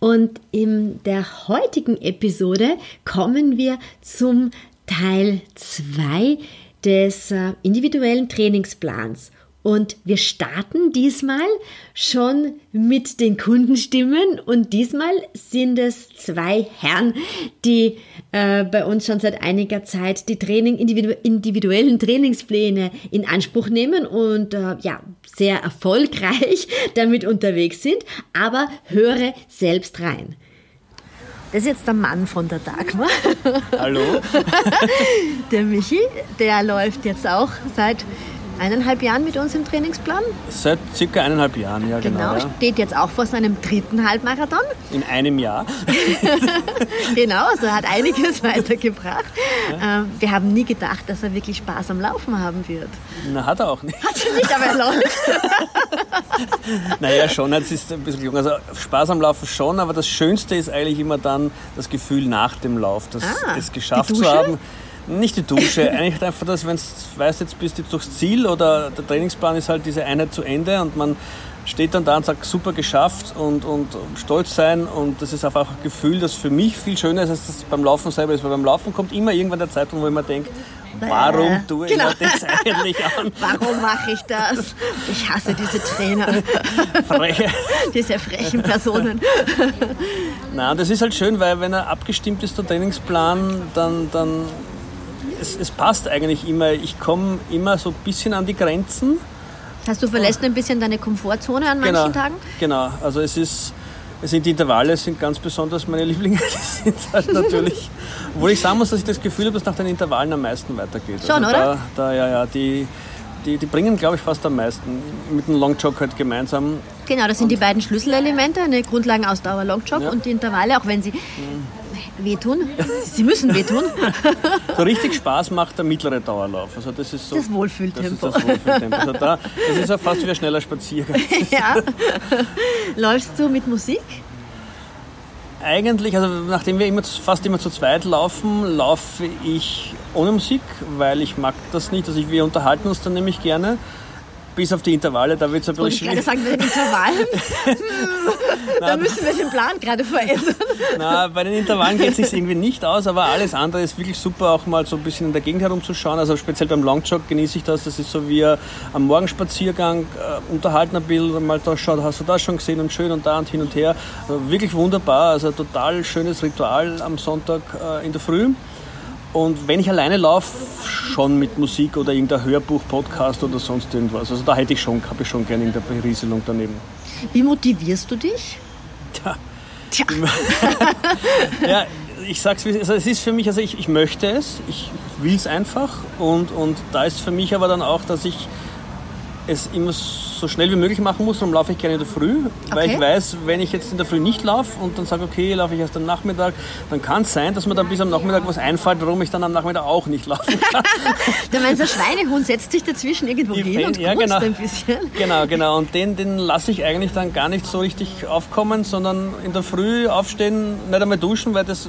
und in der heutigen Episode kommen wir zum Teil 2 des äh, individuellen Trainingsplans. Und wir starten diesmal schon mit den Kundenstimmen und diesmal sind es zwei Herren, die äh, bei uns schon seit einiger Zeit die Training, individu individuellen Trainingspläne in Anspruch nehmen und äh, ja, sehr erfolgreich damit unterwegs sind. Aber höre selbst rein. Das ist jetzt der Mann von der Dagmar. Hallo. der Michi, der läuft jetzt auch seit eineinhalb Jahren mit uns im Trainingsplan. Seit circa eineinhalb Jahren, ja genau. Genau, steht jetzt auch vor seinem dritten Halbmarathon. In einem Jahr. genau, also hat einiges weitergebracht. Ja. Ähm, wir haben nie gedacht, dass er wirklich Spaß am Laufen haben wird. Na, hat er auch nicht. Hat er nicht, aber er läuft. naja, schon, jetzt ist ein bisschen jung. Also Spaß am Laufen schon, aber das Schönste ist eigentlich immer dann das Gefühl nach dem Lauf, das, Ah, es geschafft zu haben. Nicht die Dusche, eigentlich einfach das, wenn du weißt, jetzt bist du durchs Ziel oder der Trainingsplan ist halt diese Einheit zu Ende und man steht dann da und sagt, super geschafft und, und stolz sein und das ist einfach ein Gefühl, das für mich viel schöner ist, als das beim Laufen selber ist, weil beim Laufen kommt immer irgendwann der Zeitpunkt, wo ich mir denke, warum tue ich Genau. mir das eigentlich an? Warum mache ich das? Ich hasse diese Trainer, Freche. diese frechen Personen. Nein, das ist halt schön, weil wenn er abgestimmt ist, der Trainingsplan, dann, dann es, es passt eigentlich immer. Ich komme immer so ein bisschen an die Grenzen. Hast du verlässt ein bisschen deine Komfortzone an manchen genau, Tagen? Genau, also es ist, es sind die Intervalle sind ganz besonders meine Lieblinge. Die sind halt natürlich, obwohl ich sagen muss, dass ich das Gefühl habe, dass nach den Intervallen am meisten weitergeht. Schon, also oder? Da, da, ja, ja, die, die, die bringen, glaube ich, fast am meisten. Mit dem Longjog halt gemeinsam. Genau, das sind die beiden Schlüsselelemente, eine Grundlagenausdauer Longjog Ja. und die Intervalle, auch wenn sie wehtun. Sie müssen wehtun. So richtig Spaß macht der mittlere Dauerlauf. Also das ist so. Das Wohlfühltempo. Das ist das Wohlfühltempo. Also da, das ist ja fast wie ein schneller Spaziergang. ja. Läufst du mit Musik? Eigentlich, also nachdem wir immer, fast immer zu zweit laufen, laufe ich ohne Musik, weil ich mag das nicht. Also wir unterhalten uns dann nämlich gerne. Bis auf die Intervalle, da wird es ein Wollte ich bisschen gerade schwierig. sagen, bei den Intervallen. da müssen wir den Plan gerade verändern. Na, bei den Intervallen geht es sich irgendwie nicht aus, aber alles andere ist wirklich super, auch mal so ein bisschen in der Gegend herumzuschauen. Also speziell beim Longjog genieße ich das. Das ist so wie am Morgenspaziergang, äh, unterhalten ein bisschen, mal da schaut, hast du das schon gesehen und schön und da und hin und her. Also wirklich wunderbar, also total schönes Ritual am Sonntag äh, in der Früh. Und wenn ich alleine laufe, schon mit Musik oder irgendein Hörbuch, Podcast oder sonst irgendwas. Also da hätte ich schon, habe ich schon gerne irgendeine Berieselung daneben. Wie motivierst du dich? Tja, Tja, Ja, ich sag's wie es ist. Also es ist für mich, also ich, ich möchte es, ich will es einfach und, und da ist für mich aber dann auch, dass ich es immer so schnell wie möglich machen muss, darum laufe ich gerne in der Früh, weil Okay. ich weiß, wenn ich jetzt in der Früh nicht laufe und dann sage, okay, laufe ich erst am Nachmittag, dann kann es sein, dass mir dann bis am Nachmittag was einfällt, warum ich dann am Nachmittag auch nicht laufen kann. du meinst, der Schweinehund setzt sich dazwischen irgendwo Die hin und ja, genau. ein bisschen. Genau, genau. Und den, den lasse ich eigentlich dann gar nicht so richtig aufkommen, sondern in der Früh aufstehen, nicht einmal duschen, weil das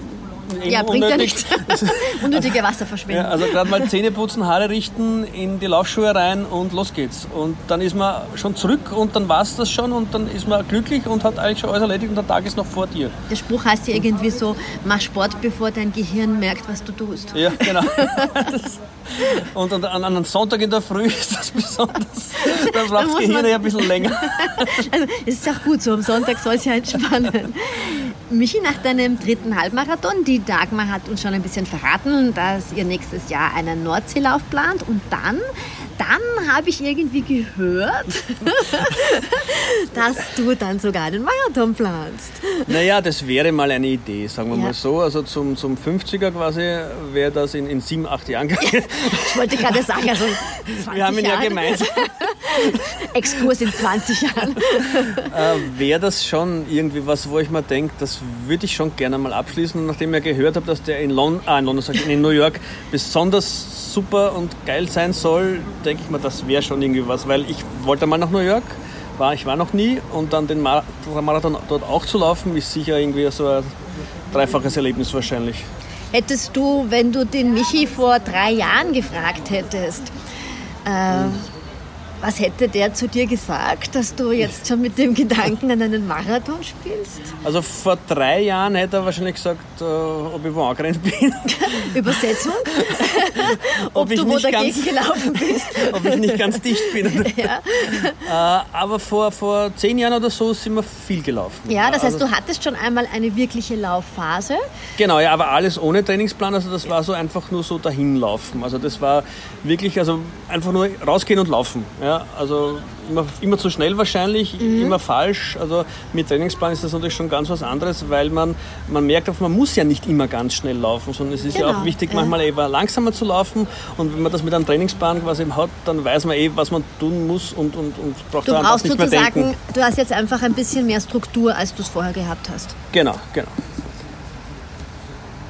Ja, bringt ja unnötig- nichts. Unnötige Wasserverschwendung. Ja, also gerade mal Zähne putzen, Haare richten, in die Laufschuhe rein und los geht's. Und dann ist man schon zurück und dann war's das schon und dann ist man glücklich und hat eigentlich schon alles erledigt und der Tag ist noch vor dir. Der Spruch heißt ja irgendwie so, mach Sport, bevor dein Gehirn merkt, was du tust. Ja, genau. Das, und an, an einem Sonntag in der Früh ist das besonders. Da braucht das Gehirn ja ein bisschen länger. Also, es ist auch gut so, am Sonntag soll es ja entspannen. Michi, nach deinem dritten Halbmarathon, die Dagmar hat uns schon ein bisschen verraten, dass ihr nächstes Jahr einen Nordseelauf plant. Und dann, dann habe ich irgendwie gehört, dass du dann sogar einen Marathon planst. Naja, das wäre mal eine Idee, sagen wir Ja. mal so. Also zum, zum 50er quasi wäre das in, in sieben, acht Jahren gegangen. Ich wollte gerade sagen, also 20 Wir haben ihn ja Jahre. gemeinsam. Exkurs in 20 Jahren. äh, Wäre das schon irgendwie was, wo ich mir denke, das würde ich schon gerne mal abschließen. Und nachdem ich gehört habe, dass der in, Lon ah, in, London, in New York besonders super und geil sein soll, denke ich mir, das wäre schon irgendwie was. Weil ich wollte mal nach New York, war, ich war noch nie und dann den Marathon dort auch zu laufen, ist sicher irgendwie so ein dreifaches Erlebnis wahrscheinlich. Hättest du, wenn du den Michi vor drei Jahren gefragt hättest, äh, was hätte der zu dir gesagt, dass du jetzt schon mit dem Gedanken an einen Marathon spielst? Also vor drei Jahren hätte er wahrscheinlich gesagt, äh, ob ich wo angerannt bin. Übersetzung? ob, ob du wo dagegen ganz, gelaufen bist? ob ich nicht ganz dicht bin. ja. Äh, aber vor, vor zehn Jahren oder so sind wir viel gelaufen. Ja, das heißt, also, du hattest schon einmal eine wirkliche Laufphase? Genau, ja, aber alles ohne Trainingsplan. Also das war so einfach nur so dahinlaufen. Also das war wirklich, also einfach nur rausgehen und laufen. Ja. Ja, also immer, immer zu schnell wahrscheinlich, mhm. immer falsch. Also mit Trainingsplan ist das natürlich schon ganz was anderes, weil man, man merkt man muss ja nicht immer ganz schnell laufen, sondern es ist genau. ja auch genau, wichtig, manchmal ja. langsamer zu laufen. Und wenn man das mit einem Trainingsplan quasi hat, dann weiß man eh, was man tun muss und, und, und braucht du dann brauchst nicht mehr denken. Sagen, du hast jetzt einfach ein bisschen mehr Struktur, als du es vorher gehabt hast. Genau, genau.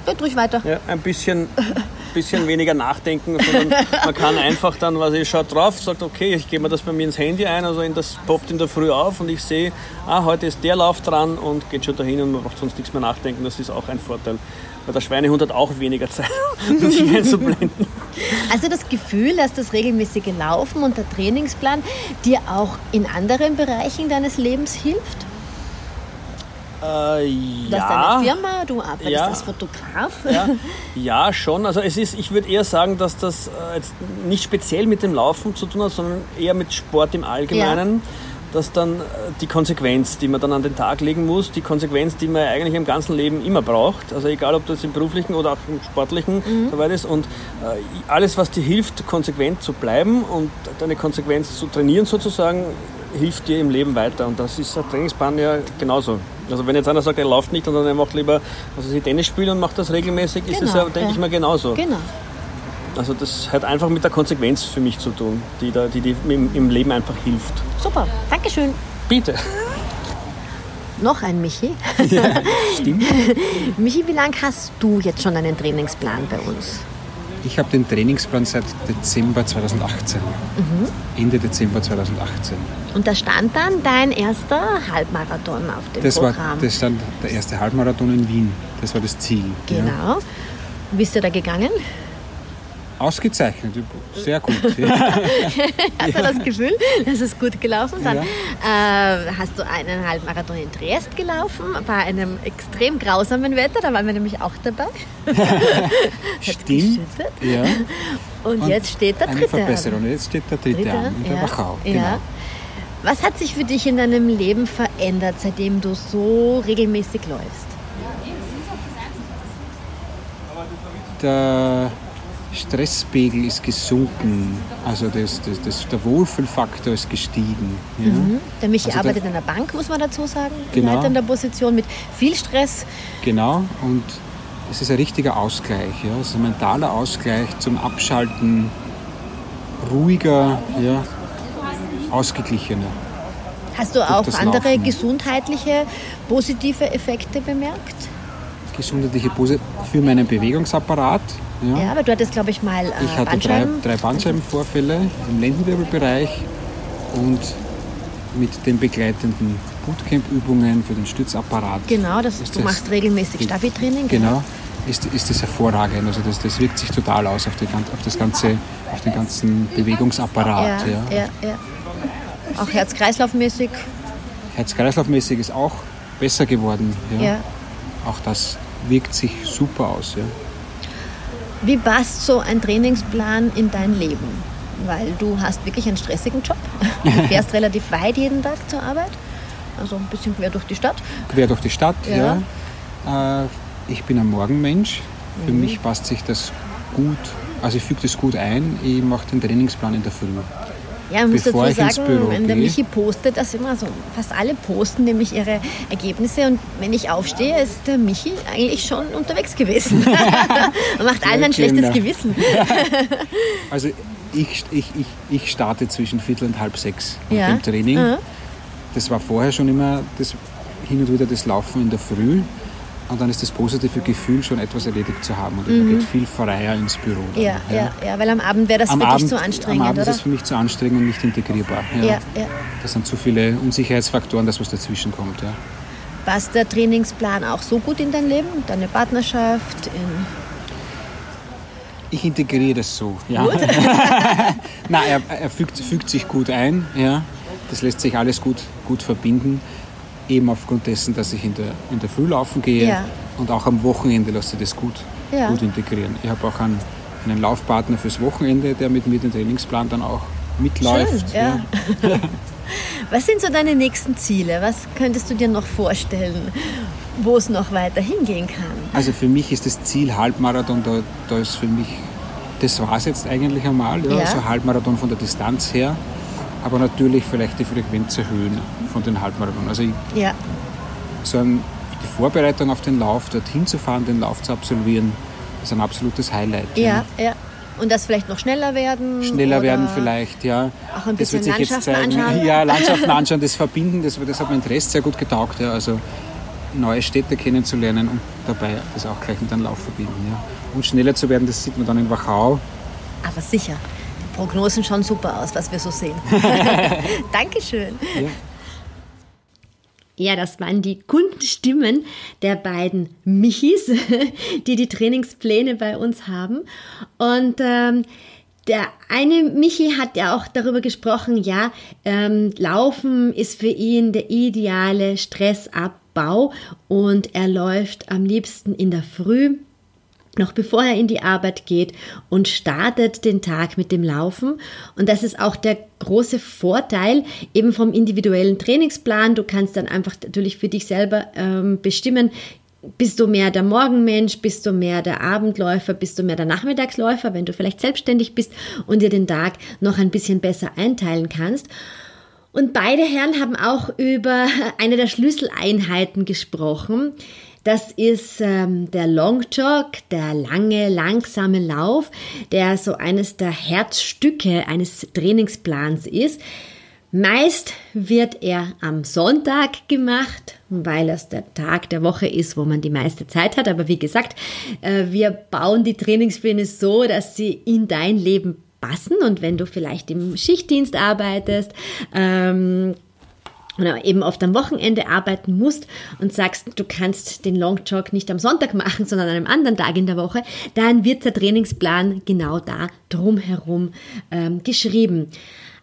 Red ruhig weiter. Ja, ein bisschen bisschen weniger nachdenken, sondern man kann einfach dann, was ich schaut drauf, sagt, okay, ich gebe mir das bei mir ins Handy ein, also in das poppt in der Früh auf und ich sehe, ah, heute ist der Lauf dran und geht schon dahin und man braucht sonst nichts mehr nachdenken. Das ist auch ein Vorteil. Weil der Schweinehund hat auch weniger Zeit, sich einzublenden. Also das Gefühl, dass das regelmäßige Laufen und der Trainingsplan dir auch in anderen Bereichen deines Lebens hilft? Äh, ja. Das ist eine Firma, du arbeitest ja. als Fotograf. Ja. ja, schon. Also es ist, ich würde eher sagen, dass das äh, jetzt nicht speziell mit dem Laufen zu tun hat, sondern eher mit Sport im Allgemeinen. Ja. Dass dann äh, die Konsequenz, die man dann an den Tag legen muss, die Konsequenz, die man eigentlich im ganzen Leben immer braucht, also egal ob das im beruflichen oder auch im sportlichen mhm. soweit ist, und äh, alles, was dir hilft, konsequent zu bleiben und deine Konsequenz zu trainieren sozusagen, hilft dir im Leben weiter. Und das ist ein Trainingsplan ja genauso. Also wenn jetzt einer sagt, er läuft nicht, sondern er macht lieber also sie Tennis spielen und macht das regelmäßig, genau, ist es ja, denke ja. ich mal, genauso. Genau. Also das hat einfach mit der Konsequenz für mich zu tun, die, da, die, die im, im Leben einfach hilft. Super, Dankeschön. Bitte. Noch ein Michi. Ja, stimmt. Michi, wie lange hast du jetzt schon einen Trainingsplan bei uns? Ich habe den Trainingsplan seit Dezember 2018. Mhm. Ende Dezember 2018. Und da stand dann dein erster Halbmarathon auf dem das Programm. War, das stand der erste Halbmarathon in Wien. Das war das Ziel. Genau. Ja. Bist du da gegangen? Ausgezeichnet, sehr gut. Hat er das Gefühl, das ist gut gelaufen? Dann ja. äh, hast du einen Halbmarathon in Triest gelaufen, bei einem extrem grausamen Wetter, da waren wir nämlich auch dabei. Stimmt. Ja. Und, Und, jetzt steht der dritte eine Verbesserung. Jetzt steht der dritte, dritte an, der ja. Wachau. Genau. Ja. Was hat sich für dich in deinem Leben verändert, seitdem du so regelmäßig läufst? Der Stresspegel ist gesunken, also das, das, das, der Wohlfühlfaktor ist gestiegen. Ja. Mhm. Der Michi also arbeitet der, in der Bank, muss man dazu sagen, genau, in leitender Position mit viel Stress. Genau, und es ist ein richtiger Ausgleich, ja. es ist ein mentaler Ausgleich zum Abschalten, ruhiger, ja, ausgeglichener. Hast du auch andere Laufen. gesundheitliche positive Effekte bemerkt? Gesundheitliche positive für meinen Bewegungsapparat, ja, ja aber du hattest, glaube ich, mal äh, Ich hatte drei, drei Bandscheibenvorfälle im Lendenwirbelbereich und mit den begleitenden Bootcamp-Übungen für den Stützapparat. Genau, das, du machst regelmäßig Stabi-Training. Genau, ist, ist das hervorragend. Also das, das wirkt sich total aus auf, die, auf, das ganze, auf den ganzen Bewegungsapparat. Ja, ja. ja, ja. Auch Herz-Kreislauf-mäßig? Herz-Kreislauf-mäßig ist auch besser geworden. Ja. ja. Auch das wirkt sich super aus. Ja. Wie passt so ein Trainingsplan in dein Leben? Weil du hast wirklich einen stressigen Job. Du fährst relativ weit jeden Tag zur Arbeit. Also ein bisschen quer durch die Stadt. Quer durch die Stadt, ja. ja. Äh, ich bin ein Morgenmensch. Für mhm. mich passt sich das gut. Also ich füge das gut ein. Ich mache den Trainingsplan in der Früh. Ja, man muss dazu sagen, wenn der Michi postet, das immer so, fast alle posten nämlich ihre Ergebnisse und wenn ich aufstehe, ist der Michi eigentlich schon unterwegs gewesen. und macht allen ein schlechtes Gewissen. also ich, ich, ich, ich starte zwischen Viertel und halb sechs mit Ja. dem Training. Mhm. Das war vorher schon immer das, hin und wieder das Laufen in der Früh. Und dann ist das positive Gefühl, schon etwas erledigt zu haben. Und man geht viel freier ins Büro. Dann, Mhm. Ja, ja, ja, weil am Abend wäre das Am Abend, zu am anstrengend, Abend oder? ist es für mich zu anstrengend und nicht integrierbar. Ja. Ja, ja. Das sind zu viele Unsicherheitsfaktoren, dass was dazwischen kommt. Ja. Passt der Trainingsplan auch so gut in dein Leben, deine Partnerschaft? In Ich integriere das so. Ja. Nein, er, er fügt, fügt sich gut ein. Ja. Das lässt sich alles gut, gut verbinden. Eben aufgrund dessen, dass ich in der, in der Früh laufen gehe. Ja. Und auch am Wochenende lässt sich das gut, Ja. gut integrieren. Ich habe auch einen, einen Laufpartner fürs Wochenende, der mit mir den Trainingsplan dann auch mitläuft. Schön, ja. Was sind so deine nächsten Ziele? Was könntest du dir noch vorstellen, wo es noch weiter hingehen kann? Also für mich ist das Ziel Halbmarathon, da, da ist für mich, das war es jetzt eigentlich einmal, Ja. also Halbmarathon von der Distanz her, aber natürlich vielleicht die Frequenz erhöhen von den Halbmarathon. Also ich, Ja, so ein, die Vorbereitung auf den Lauf, dorthin zu fahren, den Lauf zu absolvieren, ist ein absolutes Highlight. ja, ja. Und das vielleicht noch schneller werden? Schneller werden vielleicht, ja. Auch ein das bisschen wird sich jetzt zeigen. anschauen? Ja, Landschaften anschauen, das Verbinden, das, das hat mir Interesse sehr gut getaugt. Ja. Also neue Städte kennenzulernen und dabei das auch gleich mit einem Lauf verbinden. Ja. Und schneller zu werden, das sieht man dann in Wachau. Aber sicher. Die Prognosen schauen super aus, was wir so sehen. Dankeschön. Ja. Ja, das waren die Kundenstimmen der beiden Michis, die die Trainingspläne bei uns haben. Und ähm, der eine Michi hat ja auch darüber gesprochen, ja, ähm, Laufen ist für ihn der ideale Stressabbau und er läuft am liebsten in der Früh noch bevor er in die Arbeit geht und startet den Tag mit dem Laufen. Und das ist auch der große Vorteil eben vom individuellen Trainingsplan. Du kannst dann einfach natürlich für dich selber ähm, bestimmen, bist du mehr der Morgenmensch, bist du mehr der Abendläufer, bist du mehr der Nachmittagsläufer, wenn du vielleicht selbstständig bist und dir den Tag noch ein bisschen besser einteilen kannst. Und beide Herren haben auch über eine der Schlüsseleinheiten gesprochen. Das ist ähm, der Long Jog, der lange, langsame Lauf, der so eines der Herzstücke eines Trainingsplans ist. Meist wird er am Sonntag gemacht, weil es der Tag der Woche ist, wo man die meiste Zeit hat. Aber wie gesagt, äh, wir bauen die Trainingspläne so, dass sie in dein Leben passen. Und wenn du vielleicht im Schichtdienst arbeitest, ähm, oder eben oft am Wochenende arbeiten musst und sagst, du kannst den Long Jog nicht am Sonntag machen, sondern an einem anderen Tag in der Woche, dann wird der Trainingsplan genau da drumherum ähm, geschrieben.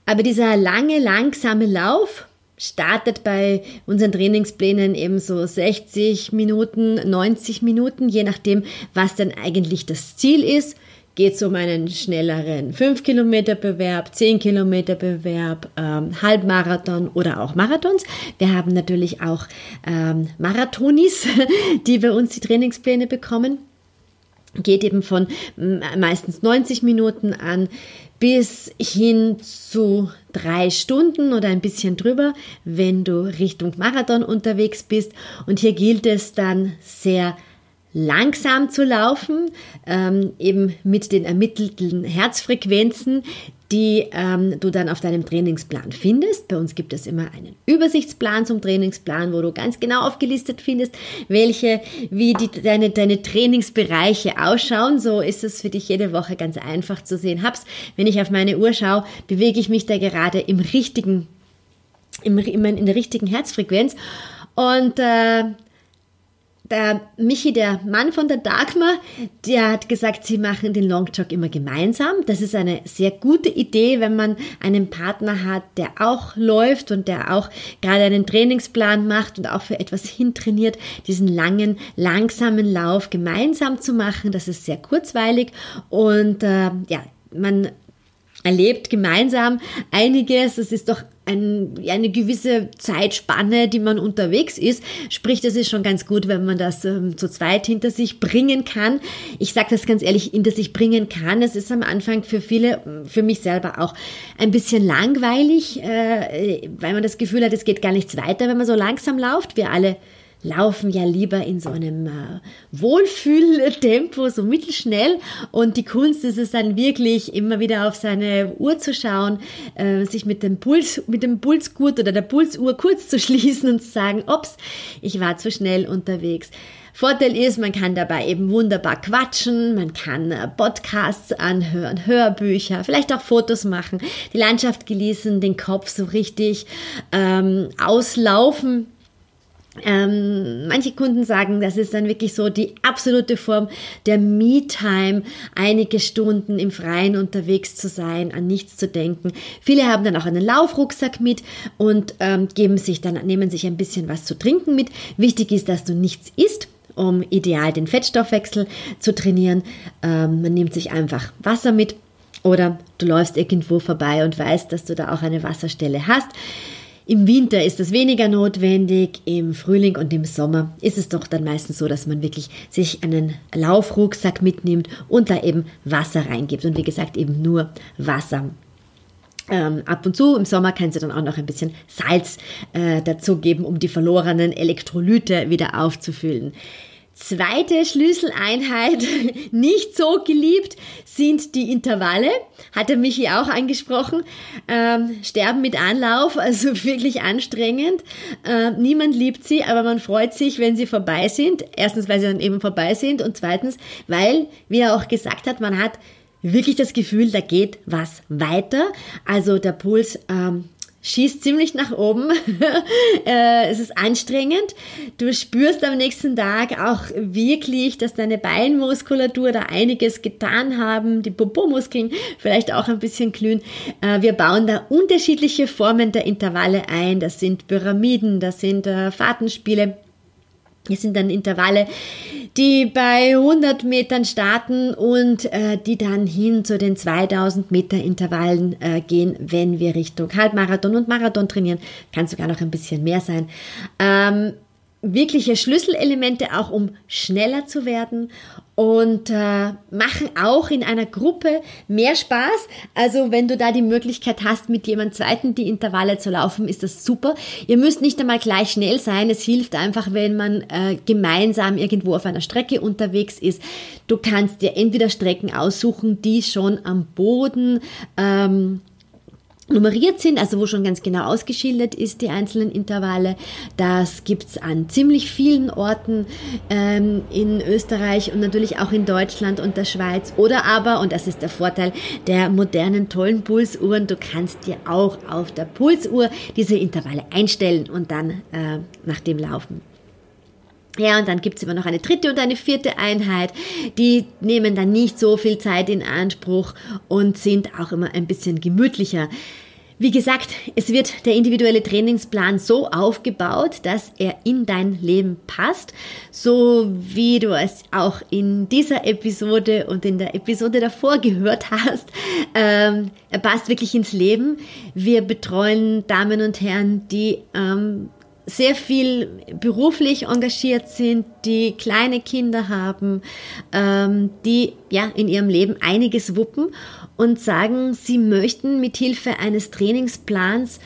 Aber dieser lange, langsame Lauf startet bei unseren Trainingsplänen eben so 60 Minuten, 90 Minuten, je nachdem, was denn eigentlich das Ziel ist geht es um einen schnelleren 5-Kilometer-Bewerb, 10-Kilometer-Bewerb, ähm, Halbmarathon oder auch Marathons. Wir haben natürlich auch ähm, Marathonis, die bei uns die Trainingspläne bekommen. Geht eben von meistens 90 Minuten an bis hin zu drei Stunden oder ein bisschen drüber, wenn du Richtung Marathon unterwegs bist. Und hier gilt es dann sehr langsam zu laufen, ähm, eben mit den ermittelten Herzfrequenzen, die ähm, du dann auf deinem Trainingsplan findest. Bei uns gibt es immer einen Übersichtsplan zum Trainingsplan, wo du ganz genau aufgelistet findest, welche, wie die, deine, deine Trainingsbereiche ausschauen. So ist es für dich jede Woche ganz einfach zu sehen. Hab's, wenn ich auf meine Uhr schaue, bewege ich mich da gerade im richtigen, im, in der richtigen Herzfrequenz. Und äh, der Michi, der Mann von der Dagmar, der hat gesagt, sie machen den Long Jog immer gemeinsam. Das ist eine sehr gute Idee, wenn man einen Partner hat, der auch läuft und der auch gerade einen Trainingsplan macht und auch für etwas hintrainiert, diesen langen, langsamen Lauf gemeinsam zu machen. Das ist sehr kurzweilig und äh, ja, man erlebt gemeinsam einiges. Es ist doch ein, eine gewisse Zeitspanne, die man unterwegs ist. Sprich, das ist schon ganz gut, wenn man das ähm, zu zweit hinter sich bringen kann. Ich sage das ganz ehrlich, hinter sich bringen kann. Es ist am Anfang für viele, für mich selber auch ein bisschen langweilig, äh, weil man das Gefühl hat, es geht gar nichts weiter, wenn man so langsam läuft. Wir alle laufen ja lieber in so einem äh, Wohlfühltempo, so mittelschnell. Und die Kunst ist es dann wirklich immer wieder auf seine Uhr zu schauen, äh, sich mit dem Puls, mit dem Pulsgurt oder der Pulsuhr kurz zu schließen und zu sagen, ups, ich war zu schnell unterwegs. Vorteil ist, man kann dabei eben wunderbar quatschen, man kann äh, Podcasts anhören, Hörbücher, vielleicht auch Fotos machen, die Landschaft genießen, den Kopf so richtig ähm, auslaufen. Ähm, manche Kunden sagen, das ist dann wirklich so die absolute Form der Me-Time, einige Stunden im Freien unterwegs zu sein, an nichts zu denken. Viele haben dann auch einen Laufrucksack mit und ähm, geben sich dann, nehmen sich ein bisschen was zu trinken mit. Wichtig ist, dass du nichts isst um ideal den Fettstoffwechsel zu trainieren. Ähm, man nimmt sich einfach Wasser mit oder du läufst irgendwo vorbei und weißt, dass du da auch eine Wasserstelle hast. Im Winter ist das weniger notwendig, im Frühling und im Sommer ist es doch dann meistens so, dass man wirklich sich einen Laufrucksack mitnimmt und da eben Wasser reingibt. Und wie gesagt, eben nur Wasser. Ähm, ab und zu im Sommer kannst du dann auch noch ein bisschen Salz äh, dazugeben, um die verlorenen Elektrolyte wieder aufzufüllen. Zweite Schlüsseleinheit, nicht so geliebt, sind die Intervalle. Hat der Michi auch angesprochen. Ähm, sterben mit Anlauf, also wirklich anstrengend. Äh, niemand liebt sie, aber man freut sich, wenn sie vorbei sind. Erstens, weil sie dann eben vorbei sind und zweitens, weil, wie er auch gesagt hat, man hat wirklich das Gefühl, da geht was weiter. Also der Puls ähm, schießt ziemlich nach oben. Äh, es ist anstrengend. Du spürst am nächsten Tag auch wirklich, dass deine Beinmuskulatur da einiges getan haben, die Popo-Muskeln vielleicht auch ein bisschen glühen. Äh, wir bauen da unterschiedliche Formen der Intervalle ein. Das sind Pyramiden, das sind äh, Fahrtenspiele. Es sind dann Intervalle, die bei 100 Metern starten und äh, die dann hin zu den 2000 Meter Intervallen äh, gehen, wenn wir Richtung Halbmarathon und Marathon trainieren. Kann sogar noch ein bisschen mehr sein. Ähm, wirkliche Schlüsselelemente auch, um schneller zu werden und äh, machen auch in einer Gruppe mehr Spaß. Also wenn du da die Möglichkeit hast, mit jemand zweiten die Intervalle zu laufen, ist das super. Ihr müsst nicht einmal gleich schnell sein. Es hilft einfach, wenn man äh, gemeinsam irgendwo auf einer Strecke unterwegs ist. Du kannst dir entweder Strecken aussuchen, die schon am Boden ähm, nummeriert sind, also wo schon ganz genau ausgeschildert ist, die einzelnen Intervalle. Das gibt's an ziemlich vielen Orten ähm, in Österreich und natürlich auch in Deutschland und der Schweiz. Oder aber, und das ist der Vorteil der modernen tollen Pulsuhren, du kannst dir auch auf der Pulsuhr diese Intervalle einstellen und dann äh, nach dem laufen. Ja, und dann gibt's immer noch eine dritte und eine vierte Einheit. Die nehmen dann nicht so viel Zeit in Anspruch und sind auch immer ein bisschen gemütlicher. Wie gesagt, es wird der individuelle Trainingsplan so aufgebaut, dass er in dein Leben passt, so wie du es auch in dieser Episode und in der Episode davor gehört hast. Ähm, er passt wirklich ins Leben. Wir betreuen Damen und Herren, die ähm, sehr viel beruflich engagiert sind, die kleine Kinder haben, ähm, die ja in ihrem Leben einiges wuppen und sagen, sie möchten mit Hilfe eines Trainingsplans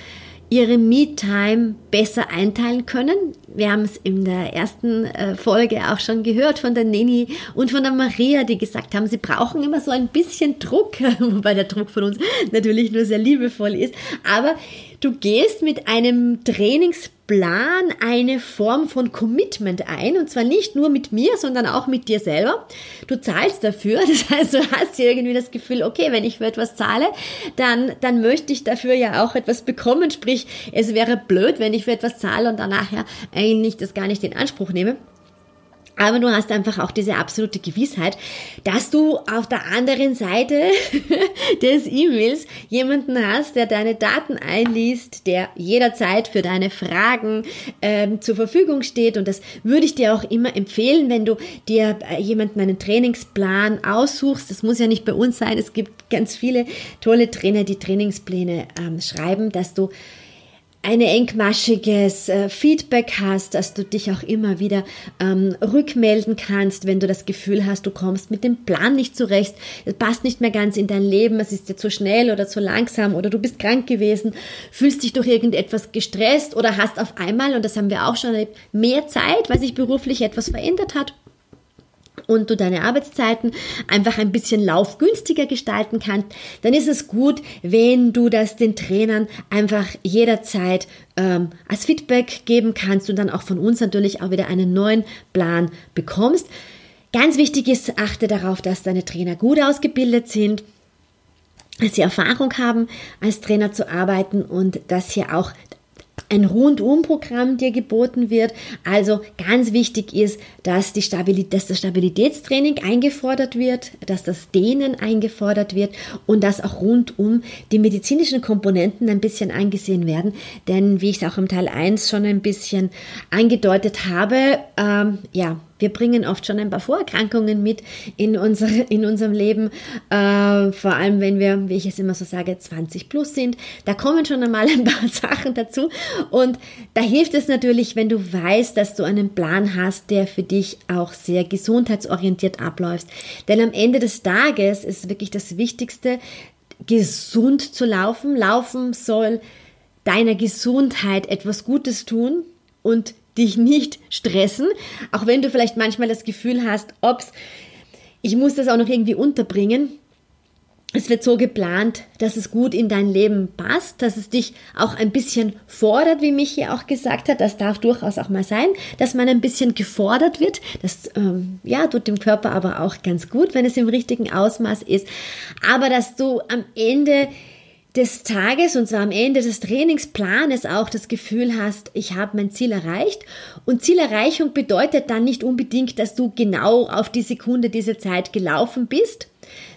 ihre Me-Time besser einteilen können. Wir haben es in der ersten äh, Folge auch schon gehört von der Neni und von der Maria, die gesagt haben, sie brauchen immer so ein bisschen Druck, wobei der Druck von uns natürlich nur sehr liebevoll ist. Aber du gehst mit einem Trainingsplan plan eine Form von Commitment ein und zwar nicht nur mit mir, sondern auch mit dir selber. Du zahlst dafür, das heißt, du hast hier irgendwie das Gefühl, okay, wenn ich für etwas zahle, dann, dann möchte ich dafür ja auch etwas bekommen, sprich, es wäre blöd, wenn ich für etwas zahle und danach ja eigentlich das gar nicht in Anspruch nehme. Aber du hast einfach auch diese absolute Gewissheit, dass du auf der anderen Seite des E-Mails jemanden hast, der deine Daten einliest, der jederzeit für deine Fragen ähm, zur Verfügung steht. Und das würde ich dir auch immer empfehlen, wenn du dir äh, jemanden einen Trainingsplan aussuchst. Das muss ja nicht bei uns sein. Es gibt ganz viele tolle Trainer, die Trainingspläne ähm, schreiben, dass du ein engmaschiges äh, Feedback hast, dass du dich auch immer wieder ähm, rückmelden kannst, wenn du das Gefühl hast, du kommst mit dem Plan nicht zurecht, es passt nicht mehr ganz in dein Leben, es ist dir zu schnell oder zu langsam oder du bist krank gewesen, fühlst dich durch irgendetwas gestresst oder hast auf einmal, und das haben wir auch schon erlebt, mehr Zeit, weil sich beruflich etwas verändert hat und du deine Arbeitszeiten einfach ein bisschen laufgünstiger gestalten kannst, dann ist es gut, wenn du das den Trainern einfach jederzeit ähm, als Feedback geben kannst und dann auch von uns natürlich auch wieder einen neuen Plan bekommst. Ganz wichtig ist, achte darauf, dass deine Trainer gut ausgebildet sind, dass sie Erfahrung haben, als Trainer zu arbeiten und dass hier auch ein Rundumprogramm dir geboten wird. Also ganz wichtig ist, dass, die Stabilität, dass das Stabilitätstraining eingefordert wird, dass das Dehnen eingefordert wird und dass auch rundum die medizinischen Komponenten ein bisschen angesehen werden. Denn wie ich es auch im Teil 1 schon ein bisschen angedeutet habe, ähm, ja, wir bringen oft schon ein paar Vorerkrankungen mit in, unsere, in unserem Leben, äh, vor allem wenn wir, wie ich es immer so sage, 20 plus sind. Da kommen schon einmal ein paar Sachen dazu. Und da hilft es natürlich, wenn du weißt, dass du einen Plan hast, der für dich auch sehr gesundheitsorientiert abläuft. Denn am Ende des Tages ist wirklich das Wichtigste, gesund zu laufen. Laufen soll deiner Gesundheit etwas Gutes tun und dich nicht stressen, auch wenn du vielleicht manchmal das Gefühl hast, ob's, ich muss das auch noch irgendwie unterbringen. Es wird so geplant, dass es gut in dein Leben passt, dass es dich auch ein bisschen fordert, wie Michi auch gesagt hat. Das darf durchaus auch mal sein, dass man ein bisschen gefordert wird. Das ähm, ja, tut dem Körper aber auch ganz gut, wenn es im richtigen Ausmaß ist. Aber dass du am Ende des Tages und zwar am Ende des Trainingsplanes auch das Gefühl hast, ich habe mein Ziel erreicht. Und Zielerreichung bedeutet dann nicht unbedingt, dass du genau auf die Sekunde diese Zeit gelaufen bist,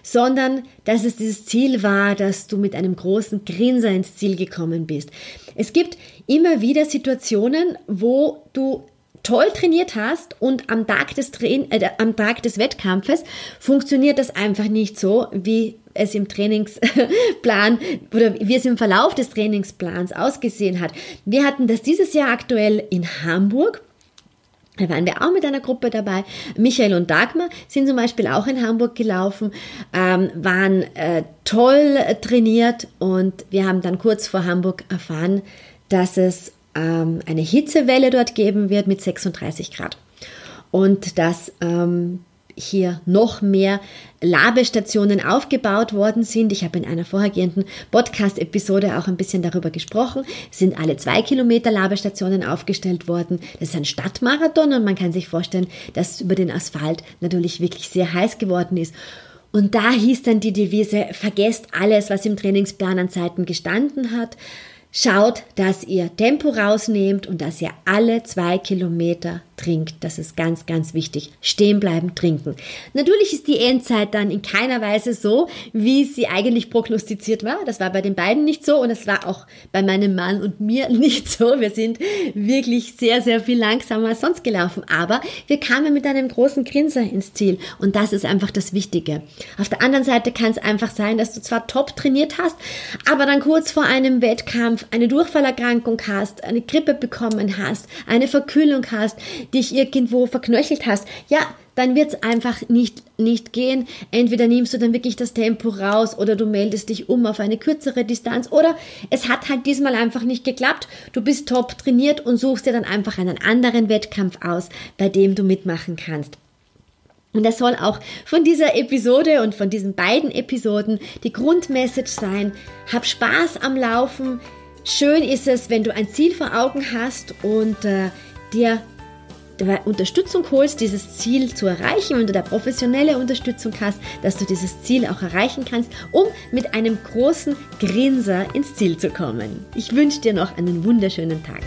sondern dass es dieses Ziel war, dass du mit einem großen Grinser ins Ziel gekommen bist. Es gibt immer wieder Situationen, wo du toll trainiert hast und am Tag des, Train äh, am Tag des Wettkampfes funktioniert das einfach nicht so, wie es im Trainingsplan oder wie es im Verlauf des Trainingsplans ausgesehen hat. Wir hatten das dieses Jahr aktuell in Hamburg. Da waren wir auch mit einer Gruppe dabei. Michael und Dagmar sind zum Beispiel auch in Hamburg gelaufen, ähm, waren äh, toll trainiert und wir haben dann kurz vor Hamburg erfahren, dass es ähm, eine Hitzewelle dort geben wird mit 36 Grad. Und dass ähm, hier noch mehr Labestationen aufgebaut worden sind. Ich habe in einer vorhergehenden Podcast-Episode auch ein bisschen darüber gesprochen. Es sind alle zwei Kilometer Labestationen aufgestellt worden. Das ist ein Stadtmarathon und man kann sich vorstellen, dass über den Asphalt natürlich wirklich sehr heiß geworden ist. Und da hieß dann die Devise, vergesst alles, was im Trainingsplan an Zeiten gestanden hat. Schaut, dass ihr Tempo rausnehmt und dass ihr alle zwei Kilometer trinkt. Das ist ganz, ganz wichtig. Stehen bleiben, trinken. Natürlich ist die Endzeit dann in keiner Weise so, wie sie eigentlich prognostiziert war. Das war bei den beiden nicht so und es war auch bei meinem Mann und mir nicht so. Wir sind wirklich sehr, sehr viel langsamer als sonst gelaufen. Aber wir kamen mit einem großen Grinser ins Ziel und das ist einfach das Wichtige. Auf der anderen Seite kann es einfach sein, dass du zwar top trainiert hast, aber dann kurz vor einem Wettkampf eine Durchfallerkrankung hast, eine Grippe bekommen hast, eine Verkühlung hast, dich irgendwo verknöchelt hast, ja, dann wird es einfach nicht, nicht gehen. Entweder nimmst du dann wirklich das Tempo raus oder du meldest dich um auf eine kürzere Distanz oder es hat halt diesmal einfach nicht geklappt. Du bist top trainiert und suchst dir dann einfach einen anderen Wettkampf aus, bei dem du mitmachen kannst. Und das soll auch von dieser Episode und von diesen beiden Episoden die Grundmessage sein. Hab Spaß am Laufen. Schön ist es, wenn du ein Ziel vor Augen hast und äh, dir Unterstützung holst, dieses Ziel zu erreichen, wenn du da professionelle Unterstützung hast, dass du dieses Ziel auch erreichen kannst, um mit einem großen Grinser ins Ziel zu kommen. Ich wünsche dir noch einen wunderschönen Tag.